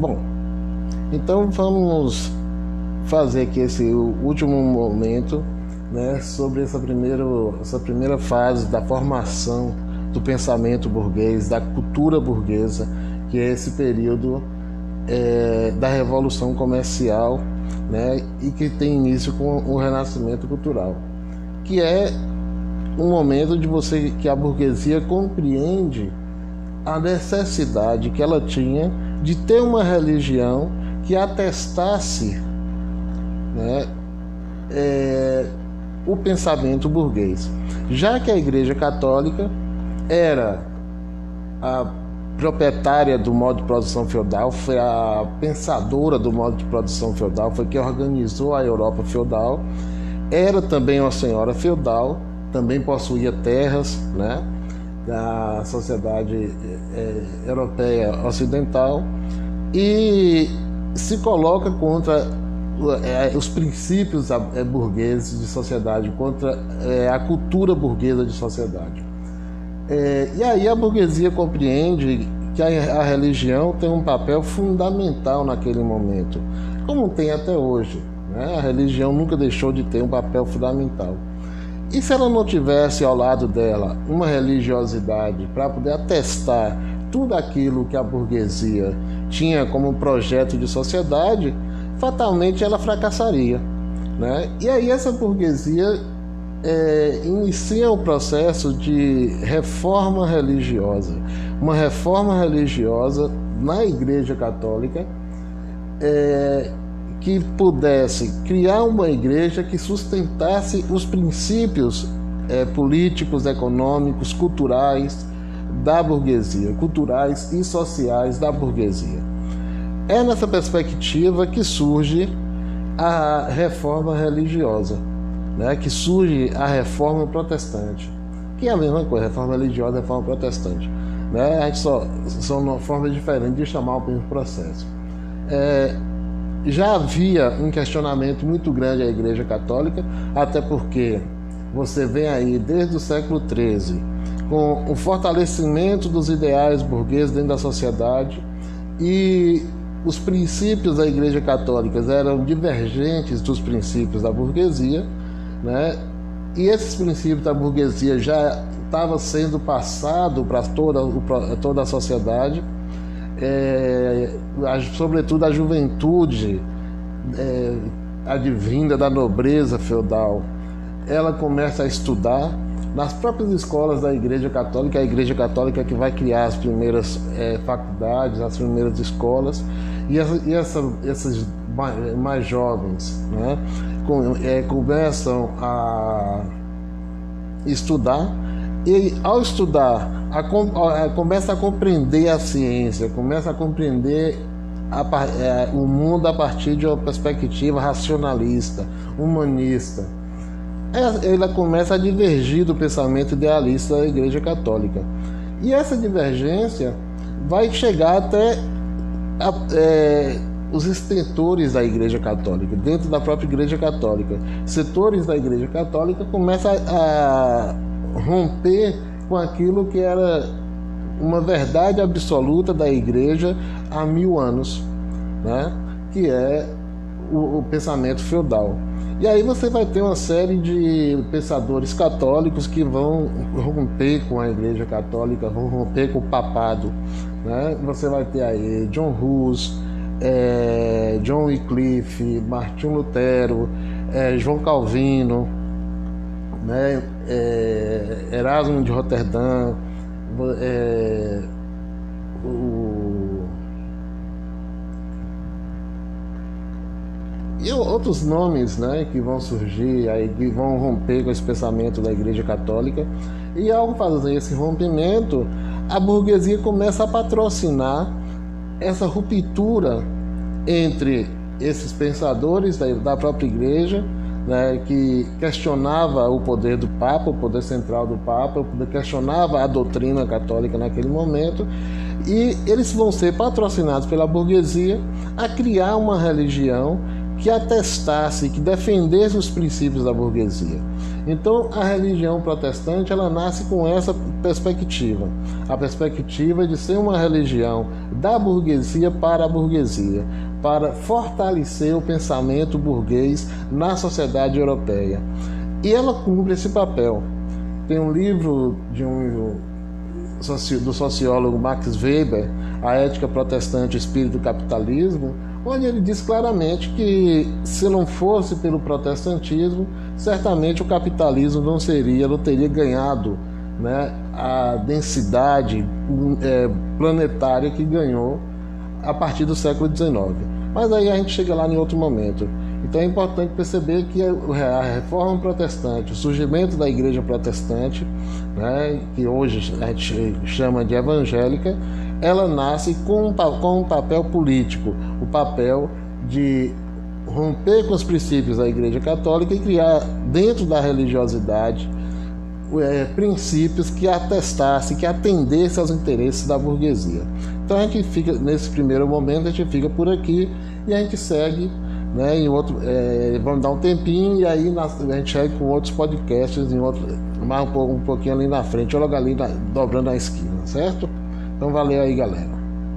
Bom, então vamos fazer aqui esse último momento né, sobre essa, primeiro, essa primeira fase da formação do pensamento burguês, da cultura burguesa, que é esse período é, da revolução comercial né, e que tem início com o renascimento cultural, que é um momento de você que a burguesia compreende a necessidade que ela tinha de ter uma religião que atestasse né, é, o pensamento burguês, já que a Igreja Católica era a proprietária do modo de produção feudal, foi a pensadora do modo de produção feudal, foi quem organizou a Europa feudal, era também uma senhora feudal, também possuía terras, né? Da sociedade é, europeia ocidental e se coloca contra é, os princípios burgueses de sociedade, contra é, a cultura burguesa de sociedade. E aí a burguesia compreende que a, a religião tem um papel fundamental naquele momento, como tem até hoje. Né? A religião nunca deixou de ter um papel fundamental. E se ela não tivesse ao lado dela uma religiosidade para poder atestar tudo aquilo que a burguesia tinha como projeto de sociedade, fatalmente ela fracassaria. Né? E aí essa burguesia é, inicia o processo de reforma religiosa, uma reforma religiosa na Igreja Católica é, que pudesse criar uma igreja que sustentasse os princípios é, políticos, econômicos, culturais da burguesia, culturais e sociais da burguesia. É nessa perspectiva que surge a reforma religiosa, né? que surge a reforma protestante, que é a mesma coisa, reforma religiosa e reforma protestante. Né? A gente só são formas diferentes de chamar o mesmo processo. É, já havia um questionamento muito grande à Igreja Católica, até porque você vem aí desde o século XIII com o fortalecimento dos ideais burgueses dentro da sociedade e os princípios da Igreja Católica eram divergentes dos princípios da burguesia, né? E esses princípios da burguesia já estavam sendo passados para toda, toda a sociedade é, sobretudo a juventude é, advinda da nobreza feudal, ela começa a estudar nas próprias escolas da Igreja Católica, a Igreja Católica que vai criar as primeiras é, faculdades, as primeiras escolas, e, essa, e essa, mais, mais, jovens né, com, é, começam a estudar e ao estudar, a, a, começa a compreender a ciência, começa a compreender a, é, o mundo a partir de uma perspectiva racionalista, humanista. É, ela começa a divergir do pensamento idealista da Igreja Católica. E essa divergência vai chegar até é, os extentores da Igreja Católica, dentro da própria Igreja Católica. Setores da Igreja Católica começam a romper com aquilo que era uma verdade absoluta da igreja há mil anos, né? que é o, o, pensamento feudal. E aí você vai ter uma série de pensadores católicos que vão romper com a igreja católica, vão romper com o papado. Né? Você vai ter aí John Hus, é, John Wycliffe, Martinho Lutero, é, João Calvino, né? É, Erasmo de Roterdã, é, o, e outros nomes né, que vão surgir, aí, que vão romper com esse pensamento da Igreja Católica. E ao fazer esse rompimento, a burguesia começa a patrocinar essa ruptura entre esses pensadores da, da própria Igreja né, que questionava o poder do Papa, o poder central do Papa, questionava a doutrina católica naquele momento, e eles vão ser patrocinados pela burguesia a criar uma religião que atestasse, que defendesse os princípios da burguesia. Então, a religião protestante ela nasce com essa perspectiva, a perspectiva de ser uma religião da burguesia para a burguesia, para fortalecer o pensamento burguês na sociedade europeia. E ela cumpre esse papel. Tem um livro de um do sociólogo Max Weber, A Ética Protestante e o Espírito do Capitalismo, onde ele diz claramente que se não fosse pelo protestantismo, certamente o capitalismo não seria, não teria ganhado né, a densidade é, planetária que ganhou a partir do século XIX. Mas aí a gente chega lá em outro momento. Então é importante perceber que a reforma protestante, o surgimento da igreja protestante, né, que hoje a gente chama de evangélica, ela nasce com, com um papel político, o papel de romper com os princípios da Igreja Católica e criar dentro da religiosidade é, princípios que atestassem, que atendessem aos interesses da burguesia. Então a gente fica nesse primeiro momento a gente fica por aqui e a gente segue, né? Em outro, é, vamos dar um tempinho e aí a gente segue com outros podcasts em outro, mais um, um pouquinho ali na frente, logo ali na, dobrando a esquina, certo? Então valeu aí, galera.